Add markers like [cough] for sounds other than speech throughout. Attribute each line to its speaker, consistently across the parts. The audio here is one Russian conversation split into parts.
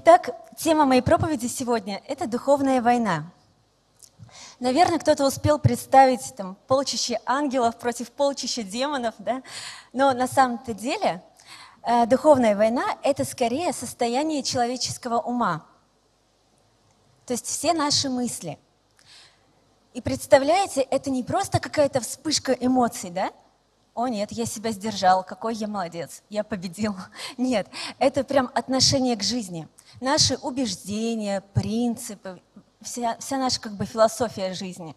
Speaker 1: Итак, тема моей проповеди сегодня – это духовная война. Наверное, кто-то успел представить там, полчище ангелов против полчища демонов, да? но на самом-то деле э, духовная война – это скорее состояние человеческого ума, то есть все наши мысли. И представляете, это не просто какая-то вспышка эмоций, да? О нет, я себя сдержал, какой я молодец, я победил. [laughs] Нет, это прям отношение к жизни. Наши убеждения, принципы, вся, вся наша как бы философия жизни.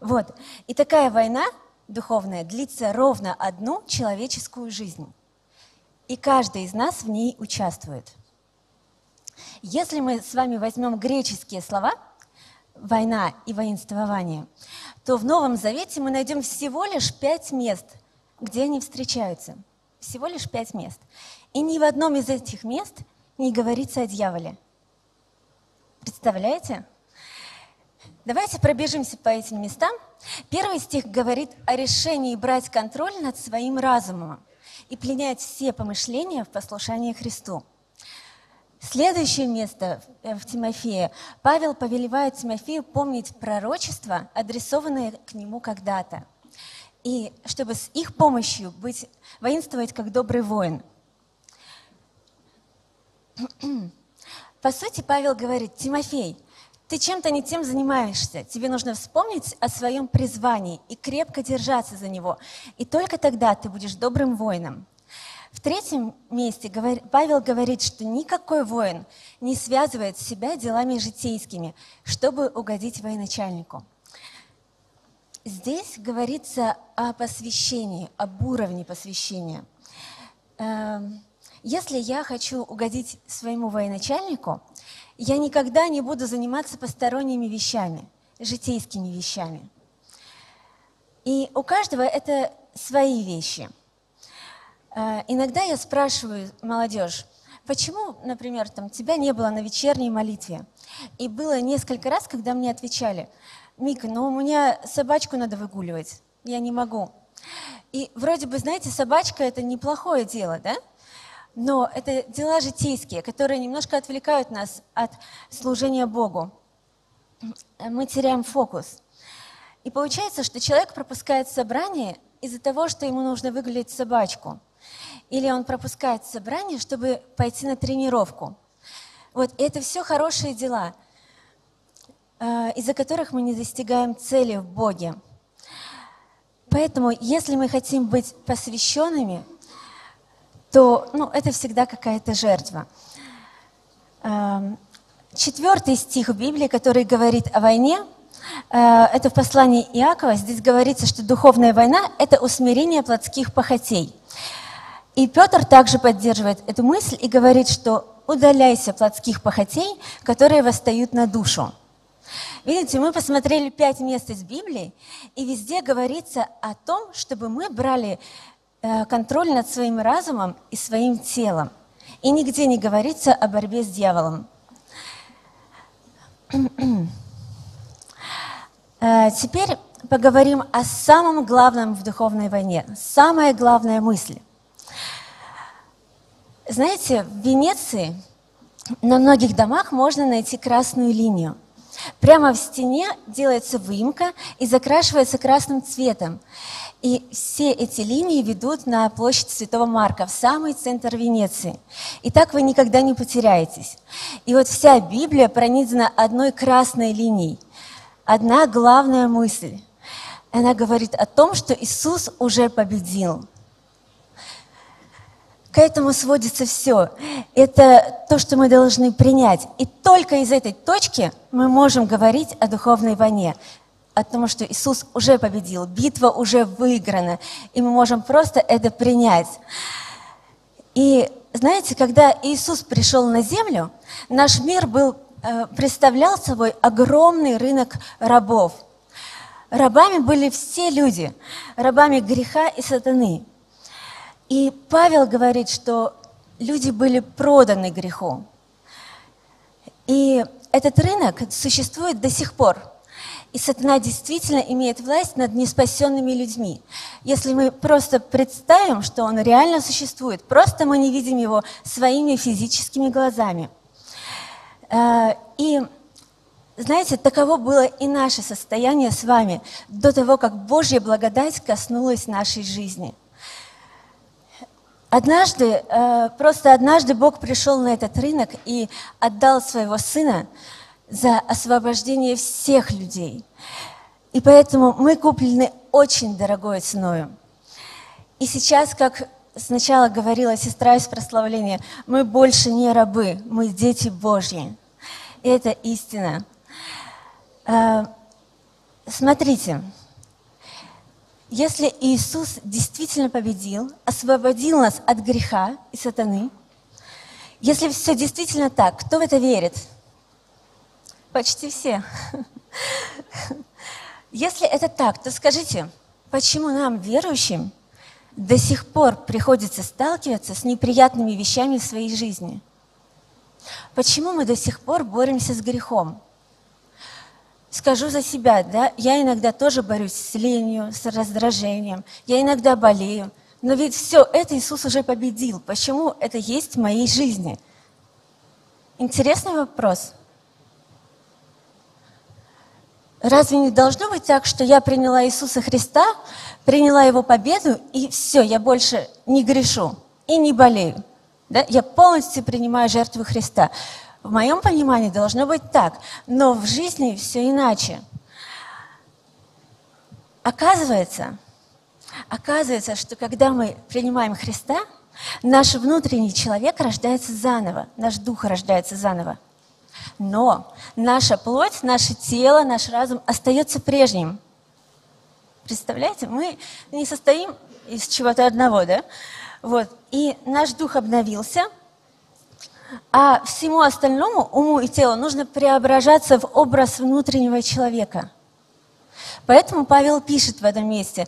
Speaker 1: Вот. И такая война духовная длится ровно одну человеческую жизнь. И каждый из нас в ней участвует. Если мы с вами возьмем греческие слова «война» и «воинствование», то в Новом Завете мы найдем всего лишь пять мест – где они встречаются. Всего лишь пять мест. И ни в одном из этих мест не говорится о дьяволе. Представляете? Давайте пробежимся по этим местам. Первый стих говорит о решении брать контроль над своим разумом и пленять все помышления в послушании Христу. Следующее место в Тимофее. Павел повелевает Тимофею помнить пророчество, адресованное к нему когда-то – и чтобы с их помощью быть, воинствовать как добрый воин. По сути, Павел говорит, Тимофей, ты чем-то не тем занимаешься. Тебе нужно вспомнить о своем призвании и крепко держаться за него. И только тогда ты будешь добрым воином. В третьем месте Павел говорит, что никакой воин не связывает себя делами житейскими, чтобы угодить военачальнику. Здесь говорится о посвящении, об уровне посвящения. Эм, если я хочу угодить своему военачальнику, я никогда не буду заниматься посторонними вещами, житейскими вещами. И у каждого это свои вещи. Э, иногда я спрашиваю молодежь, почему, например, там, тебя не было на вечерней молитве? И было несколько раз, когда мне отвечали – Мика, ну у меня собачку надо выгуливать, я не могу. И вроде бы, знаете, собачка это неплохое дело, да? Но это дела житейские, которые немножко отвлекают нас от служения Богу. Мы теряем фокус. И получается, что человек пропускает собрание из-за того, что ему нужно выгулять собачку. Или он пропускает собрание, чтобы пойти на тренировку. Вот, это все хорошие дела – из-за которых мы не достигаем цели в Боге. Поэтому, если мы хотим быть посвященными, то ну, это всегда какая-то жертва. Эм, четвертый стих в Библии, который говорит о войне, э, это в послании Иакова. Здесь говорится, что духовная война – это усмирение плотских похотей. И Петр также поддерживает эту мысль и говорит, что удаляйся плотских похотей, которые восстают на душу. Видите, мы посмотрели пять мест из Библии, и везде говорится о том, чтобы мы брали э, контроль над своим разумом и своим телом. И нигде не говорится о борьбе с дьяволом. Э, теперь поговорим о самом главном в духовной войне. Самая главная мысль. Знаете, в Венеции на многих домах можно найти красную линию – Прямо в стене делается выемка и закрашивается красным цветом. И все эти линии ведут на площадь Святого Марка, в самый центр Венеции. И так вы никогда не потеряетесь. И вот вся Библия пронизана одной красной линией. Одна главная мысль. Она говорит о том, что Иисус уже победил. К этому сводится все. Это то, что мы должны принять. И только из этой точки мы можем говорить о духовной войне, о том, что Иисус уже победил, битва уже выиграна, и мы можем просто это принять. И знаете, когда Иисус пришел на землю, наш мир был, э, представлял собой огромный рынок рабов. Рабами были все люди, рабами греха и сатаны. И Павел говорит, что люди были проданы греху. И этот рынок существует до сих пор. И сатана действительно имеет власть над неспасенными людьми. Если мы просто представим, что он реально существует, просто мы не видим его своими физическими глазами. Э, и знаете, таково было и наше состояние с вами до того, как Божья благодать коснулась нашей жизни. Однажды, э, просто однажды Бог пришел на этот рынок и отдал своего сына за освобождение всех людей. И поэтому мы куплены очень дорогой ценой. И сейчас, как сначала говорила сестра из прославления, мы больше не рабы, мы дети Божьи. Это истина. Э, смотрите, если Иисус действительно победил, освободил нас от греха и сатаны, если все действительно так, кто в это верит? Почти все. Если это так, то скажите, почему нам, верующим, до сих пор приходится сталкиваться с неприятными вещами в своей жизни? Почему мы до сих пор боремся с грехом? Скажу за себя, да, я иногда тоже борюсь с ленью, с раздражением, я иногда болею, но ведь все это Иисус уже победил. Почему это есть в моей жизни? Интересный вопрос. Разве не должно быть так, что я приняла Иисуса Христа, приняла Его победу, и все, я больше не грешу и не болею? Да? Я полностью принимаю жертву Христа. В моем понимании должно быть так, но в жизни все иначе. Оказывается, оказывается, что когда мы принимаем Христа, наш внутренний человек рождается заново, наш дух рождается заново. Но наша плоть, наше тело, наш разум остается прежним. Представляете, мы не состоим из чего-то одного, да? Вот. И наш дух обновился, а всему остальному, уму и телу, нужно преображаться в образ внутреннего человека. Поэтому Павел пишет в этом месте,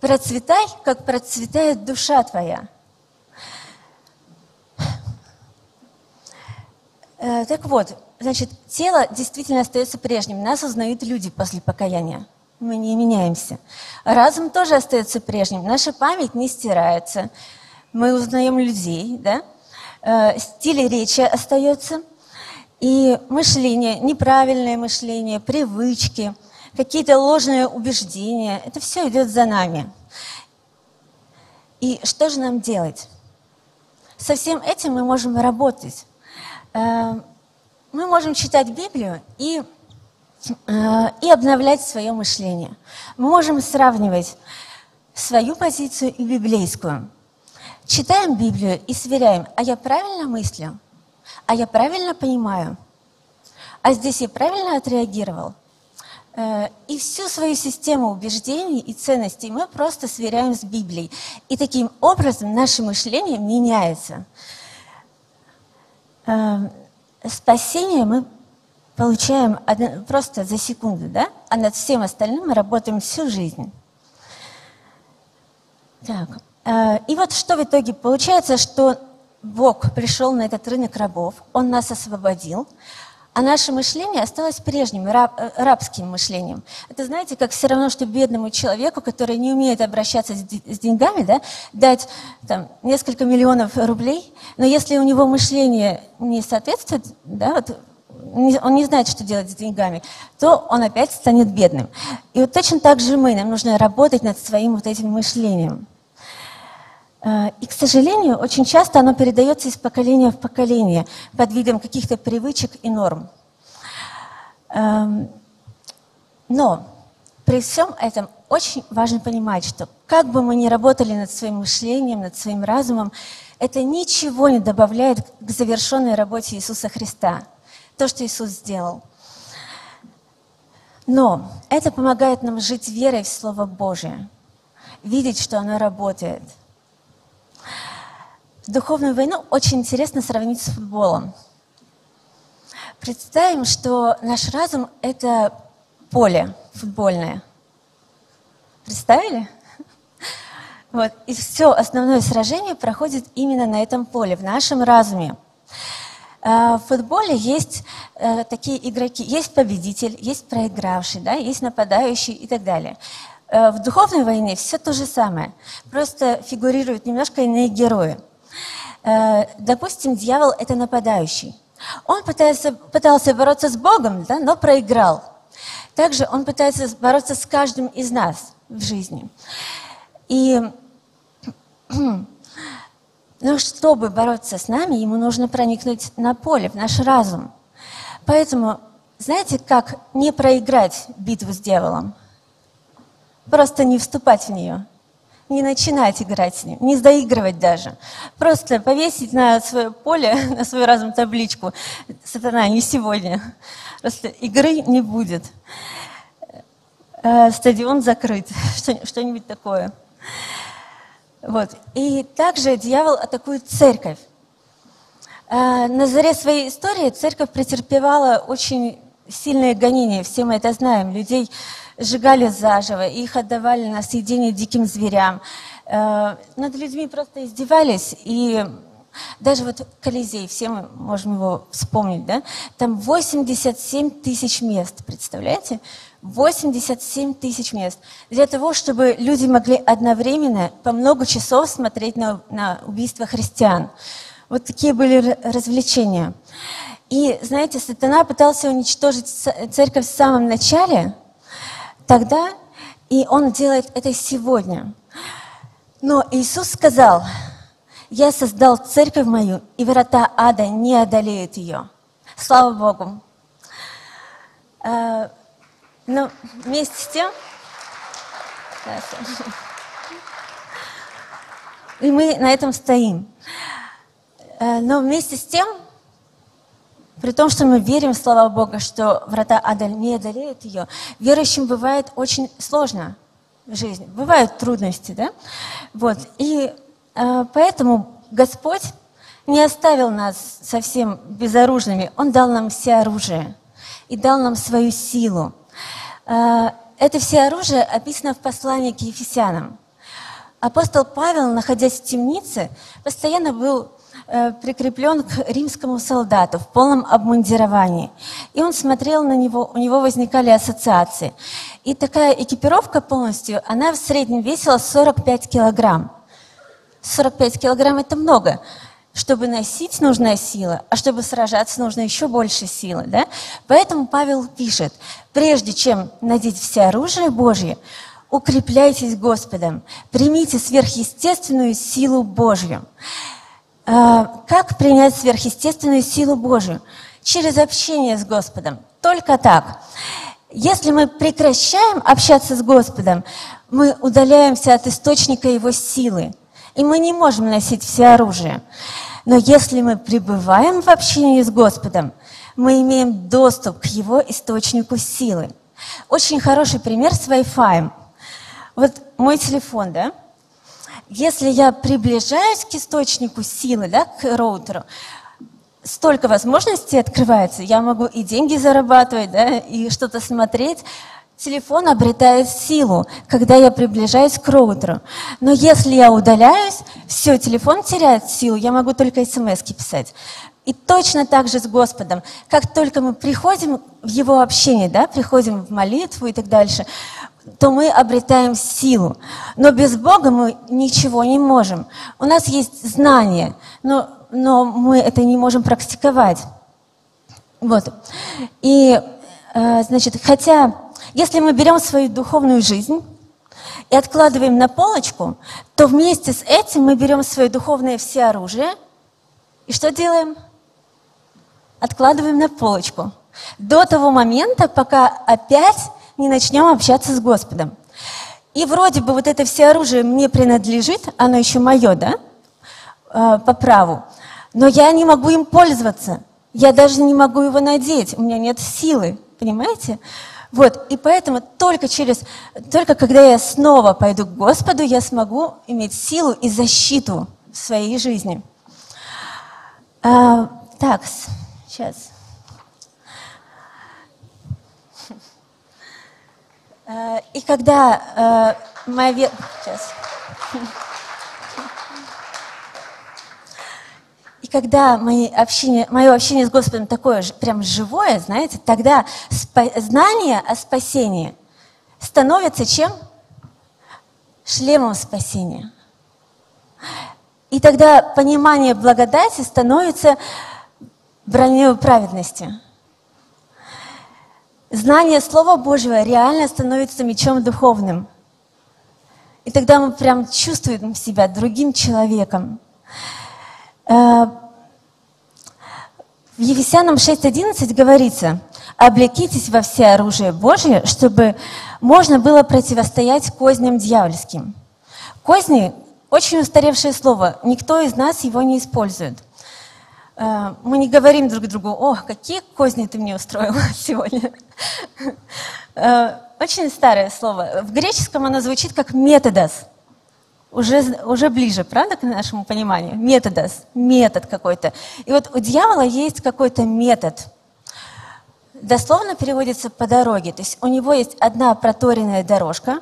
Speaker 1: «Процветай, как процветает душа твоя». Э, так вот, значит, тело действительно остается прежним. Нас узнают люди после покаяния. Мы не меняемся. Разум тоже остается прежним. Наша память не стирается. Мы узнаем людей, да? Э, стиль речи остается. И мышление, неправильное мышление, привычки, какие-то ложные убеждения, это все идет за нами. И что же нам делать? Со всем этим мы можем работать. Э, мы можем читать Библию и, э, и обновлять свое мышление. Мы можем сравнивать свою позицию и библейскую. Читаем Библию и сверяем, а я правильно мыслю? А я правильно понимаю? А здесь я правильно отреагировал? Э, и всю свою систему убеждений и ценностей мы просто сверяем с Библией. И таким образом наше мышление меняется. Э, спасение мы получаем просто за секунду, да? А над всем остальным мы работаем всю жизнь. Так. Э, и вот что в итоге получается, что Бог пришел на этот рынок рабов, Он нас освободил, а наше мышление осталось прежним, раб, э, рабским мышлением. Это, знаете, как все равно, что бедному человеку, который не умеет обращаться с, деньгами, да, дать там, несколько миллионов рублей, но если у него мышление не соответствует, да, вот, он не знает, что делать с деньгами, то он опять станет бедным. И вот точно так же мы, нам нужно работать над своим вот этим мышлением. Э, и, к сожалению, очень часто оно передается из поколения в поколение под видом каких-то привычек и норм. Эм, но при всем этом очень важно понимать, что как бы мы ни работали над своим мышлением, над своим разумом, это ничего не добавляет к завершенной работе Иисуса Христа, то, что Иисус сделал. Но это помогает нам жить верой в Слово Божие, видеть, что оно работает – Духовную войну очень интересно сравнить с футболом. Представим, что наш разум – это поле футбольное. Представили? [laughs] Вот. И все основное сражение проходит именно на этом поле, в нашем разуме. А, в футболе есть э, такие игроки, есть победитель, есть проигравший, да, есть нападающий и так далее. Э, в духовной войне все то же самое, просто фигурируют немножко иные герои – допустим, дьявол – это нападающий. Он пытался, пытался бороться с Богом, да, но проиграл. Также он пытается бороться с каждым из нас в жизни. И [clears throat] но чтобы бороться с нами, ему нужно проникнуть на поле, в наш разум. Поэтому, знаете, как не проиграть битву с дьяволом? Просто не вступать в нее не начинать играть с ним, не заигрывать даже. Просто повесить на свое поле, [laughs] на свой разум табличку «Сатана, не сегодня». Просто игры не будет. Э, стадион закрыт, [laughs] что-нибудь такое. Вот. И также дьявол атакует церковь. Э, на заре своей истории церковь претерпевала очень сильное гонение, все мы это знаем. Людей сжигали заживо, их отдавали на съедение диким зверям. Э, над людьми просто издевались, и даже вот Колизей, все мы можем его вспомнить, да? Там 87 тысяч мест, представляете? 87 тысяч мест. Для того, чтобы люди могли одновременно по много часов смотреть на, на убийство христиан. Вот такие были развлечения. И, знаете, сатана пытался уничтожить церковь в самом начале – тогда, и Он делает это сегодня. Но Иисус сказал, я создал церковь мою, и врата ада не одолеют ее. Слава Богу. А, но вместе с тем, и мы на этом стоим. А, но вместе с тем, при том, что мы верим в слова Бога, что врата ада не одолеют ее, верующим бывает очень сложно в жизни. Бывают трудности, да? Вот. И э, поэтому Господь не оставил нас совсем безоружными. Он дал нам все оружие и дал нам свою силу. Э, это все оружие описано в послании к Ефесянам. Апостол Павел, находясь в темнице, постоянно был прикреплен к римскому солдату в полном обмундировании. И он смотрел на него, у него возникали ассоциации. И такая экипировка полностью, она в среднем весила 45 килограмм. 45 килограмм – это много. Чтобы носить нужна сила, а чтобы сражаться нужно еще больше силы. Да? Поэтому Павел пишет, прежде чем надеть все оружие Божье, укрепляйтесь Господом, примите сверхъестественную силу Божью. А, как принять сверхъестественную силу Божию? Через общение с Господом. Только так. Если мы прекращаем общаться с Господом, мы удаляемся от источника Его силы, и мы не можем носить все оружие. Но если мы пребываем в общении с Господом, мы имеем доступ к Его источнику силы. Очень хороший пример с Wi-Fi. Вот мой телефон, да? Если я приближаюсь к источнику силы, да, к роутеру, столько возможностей открывается. Я могу и деньги зарабатывать, да, и что-то смотреть. Телефон обретает силу, когда я приближаюсь к роутеру. Но если я удаляюсь, все, телефон теряет силу, я могу только смс писать. И точно так же с Господом. Как только мы приходим в Его общение, да, приходим в молитву и так дальше, то мы обретаем силу. Но без Бога мы ничего не можем. У нас есть знания, но, но мы это не можем практиковать. Вот. И, э, значит, хотя, если мы берем свою духовную жизнь и откладываем на полочку, то вместе с этим мы берем свое духовное все оружие и что делаем? Откладываем на полочку. До того момента, пока опять не начнем общаться с Господом. И вроде бы вот это все оружие мне принадлежит, оно еще мое, да, э, по праву, но я не могу им пользоваться. Я даже не могу его надеть, у меня нет силы, понимаете? Вот, и поэтому только через, только когда я снова пойду к Господу, я смогу иметь силу и защиту в своей жизни. А, так, сейчас. И когда э, моя вера... Сейчас. И когда мои общение, мое общение с Господом такое прям живое, знаете, тогда знание о спасении становится чем? Шлемом спасения. И тогда понимание благодати становится броней праведности. Знание Слова Божьего реально становится мечом духовным. И тогда мы прям чувствуем себя другим человеком. Э, в Ефесянам 6.11 говорится, «Облекитесь во все оружие Божье, чтобы можно было противостоять козням дьявольским». Козни – очень устаревшее слово, никто из нас его не использует – мы не говорим друг другу, о, какие козни ты мне устроил [laughs] сегодня. Э, очень старое слово. В греческом оно звучит как методос. Уже, уже ближе, правда, к нашему пониманию? Методос, метод какой-то. И вот у дьявола есть какой-то метод. Дословно переводится по дороге. То есть у него есть одна проторенная дорожка,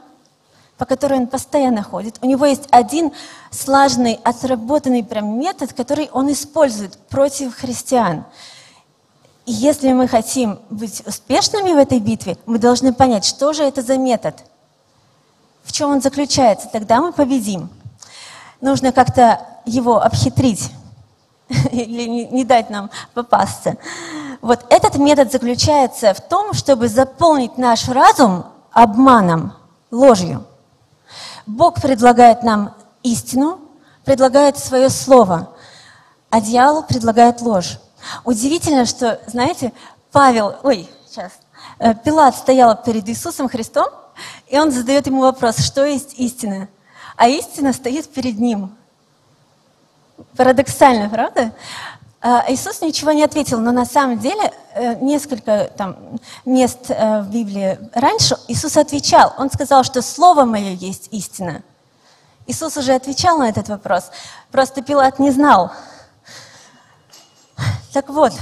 Speaker 1: по которой он постоянно ходит. У него есть один слаженный, отработанный прям метод, который он использует против христиан. И если мы хотим быть успешными в этой битве, мы должны понять, что же это за метод, в чем он заключается, тогда мы победим. Нужно как-то его обхитрить [laughs] или не, не дать нам попасться. Вот этот метод заключается в том, чтобы заполнить наш разум обманом, ложью. Бог предлагает нам истину, предлагает свое слово, а дьявол предлагает ложь. Удивительно, что, знаете, Павел, ой, сейчас, э, Пилат стоял перед Иисусом Христом, и он задает ему вопрос, что есть истина? А истина стоит перед ним. Парадоксально, правда? А Иисус ничего не ответил, но на самом деле э, несколько там, мест э, в Библии раньше Иисус отвечал. Он сказал, что Слово Мое есть истина. Иисус уже отвечал на этот вопрос, просто Пилат не знал. Так вот,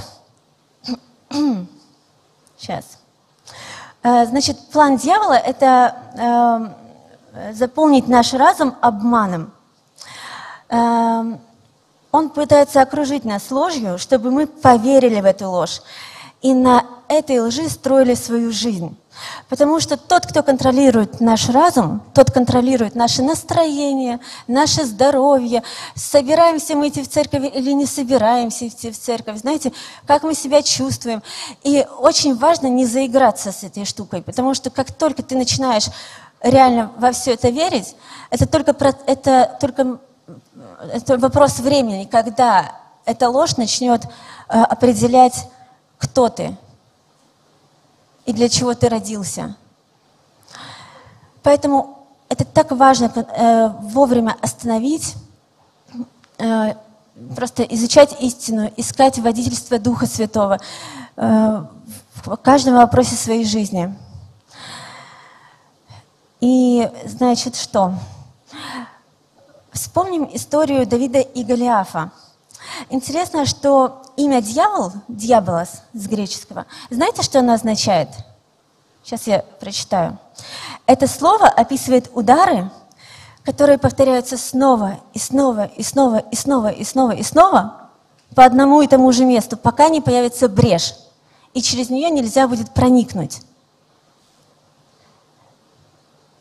Speaker 1: [clears throat] сейчас. Э, значит, план дьявола – это заполнить наш разум обманом. Он пытается окружить нас ложью, чтобы мы поверили в эту ложь. И на этой лжи строили свою жизнь. Потому что тот, кто контролирует наш разум, тот контролирует наше настроение, наше здоровье, собираемся мы идти в церковь или не собираемся идти в церковь, знаете, как мы себя чувствуем. И очень важно не заиграться с этой штукой, потому что как только ты начинаешь реально во все это верить, это только, это только это вопрос времени, когда эта ложь начнет э, определять, кто ты и для чего ты родился. Поэтому это так важно э, вовремя остановить, э, просто изучать истину, искать водительство Духа Святого в каждом вопросе своей жизни. И значит что? Вспомним историю Давида и Голиафа. Интересно, что имя дьявол, дьяволос с греческого, знаете, что оно означает? Сейчас я прочитаю. Это слово описывает удары, которые повторяются снова и снова и снова и снова и снова и снова по одному и тому же месту, пока не появится брешь, и через нее нельзя будет проникнуть.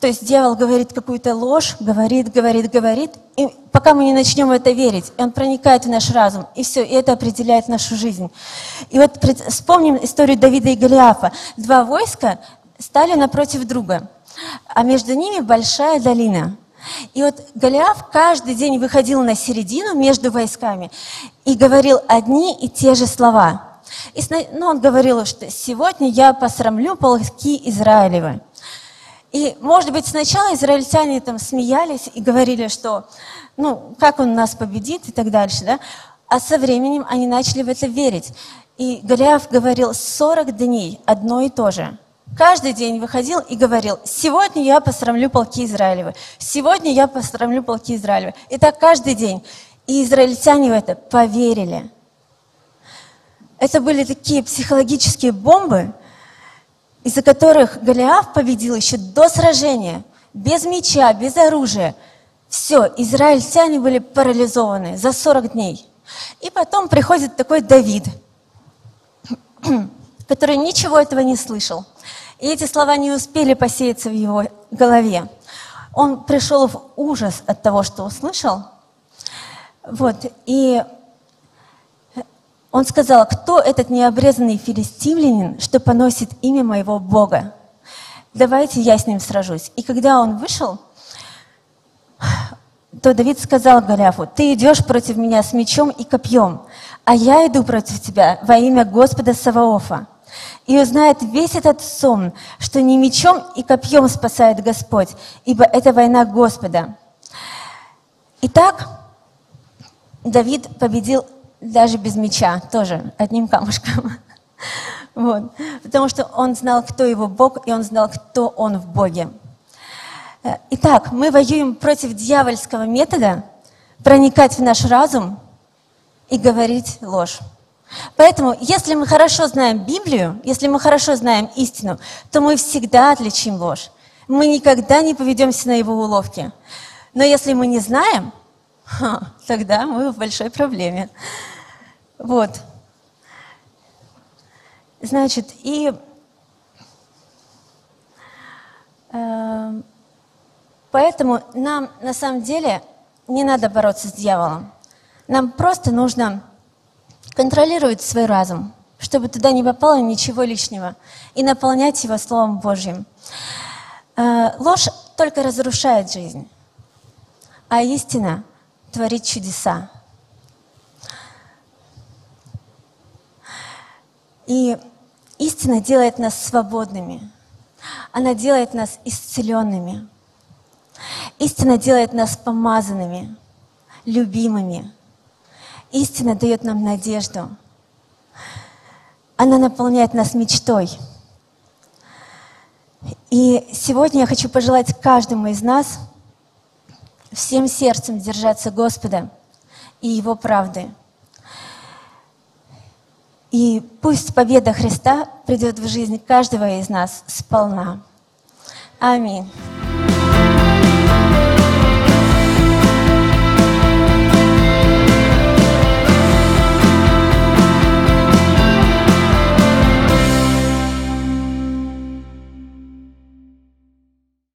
Speaker 1: То есть дьявол говорит какую-то ложь, говорит, говорит, говорит, и пока мы не начнем это верить, он проникает в наш разум, и все, и это определяет нашу жизнь. И вот вспомним историю Давида и Голиафа. Два войска стали напротив друга, а между ними большая долина. И вот Голиаф каждый день выходил на середину между войсками и говорил одни и те же слова. И, ну, он говорил, что сегодня я посрамлю полки Израилева. И, может быть, сначала израильтяне там смеялись и говорили, что, ну, как он нас победит и так дальше, да? А со временем они начали в это верить. И Голиаф говорил 40 дней одно и то же. Каждый день выходил и говорил, сегодня я посрамлю полки Израилевы, сегодня я посрамлю полки Израилевы. И так каждый день. И израильтяне в это поверили. Это были такие психологические бомбы, из-за которых Голиаф победил еще до сражения, без меча, без оружия. Все, израильтяне были парализованы за 40 дней. И потом приходит такой Давид, [clears throat] который ничего этого не слышал. И эти слова не успели посеяться в его голове. Он пришел в ужас от того, что услышал. Вот, и Он сказал, кто этот необрезанный филистимлянин, что поносит имя моего Бога? Давайте я с ним сражусь. И когда он вышел, то Давид сказал Голиафу, ты идешь против меня с мечом и копьем, а я иду против тебя во имя Господа Саваофа. И узнает весь этот сон, что не мечом и копьем спасает Господь, ибо это война Господа. Итак, Давид победил даже без меча, тоже одним камушком. [laughs] Вот. Потому что он знал, кто его Бог, и он знал, кто он в Боге. Э, итак, мы воюем против дьявольского метода проникать в наш разум и говорить ложь. Поэтому, если мы хорошо знаем Библию, если мы хорошо знаем истину, то мы всегда отличим ложь. Мы никогда не поведемся на его уловки. Но если мы не знаем, [laughs] тогда мы в большой проблеме. Вот. Значит, и э, поэтому нам на самом деле не надо бороться с дьяволом. Нам просто нужно контролировать свой разум, чтобы туда не попало ничего лишнего, и наполнять его Словом Божьим. Э, ложь только разрушает жизнь, а истина творит чудеса. И истина делает нас свободными. Она делает нас исцеленными. Истина делает нас помазанными, любимыми. Истина дает нам надежду. Она наполняет нас мечтой. И сегодня я хочу пожелать каждому из нас всем сердцем держаться Господа и Его правды – и пусть победа Христа придет в жизнь каждого из нас сполна. Аминь.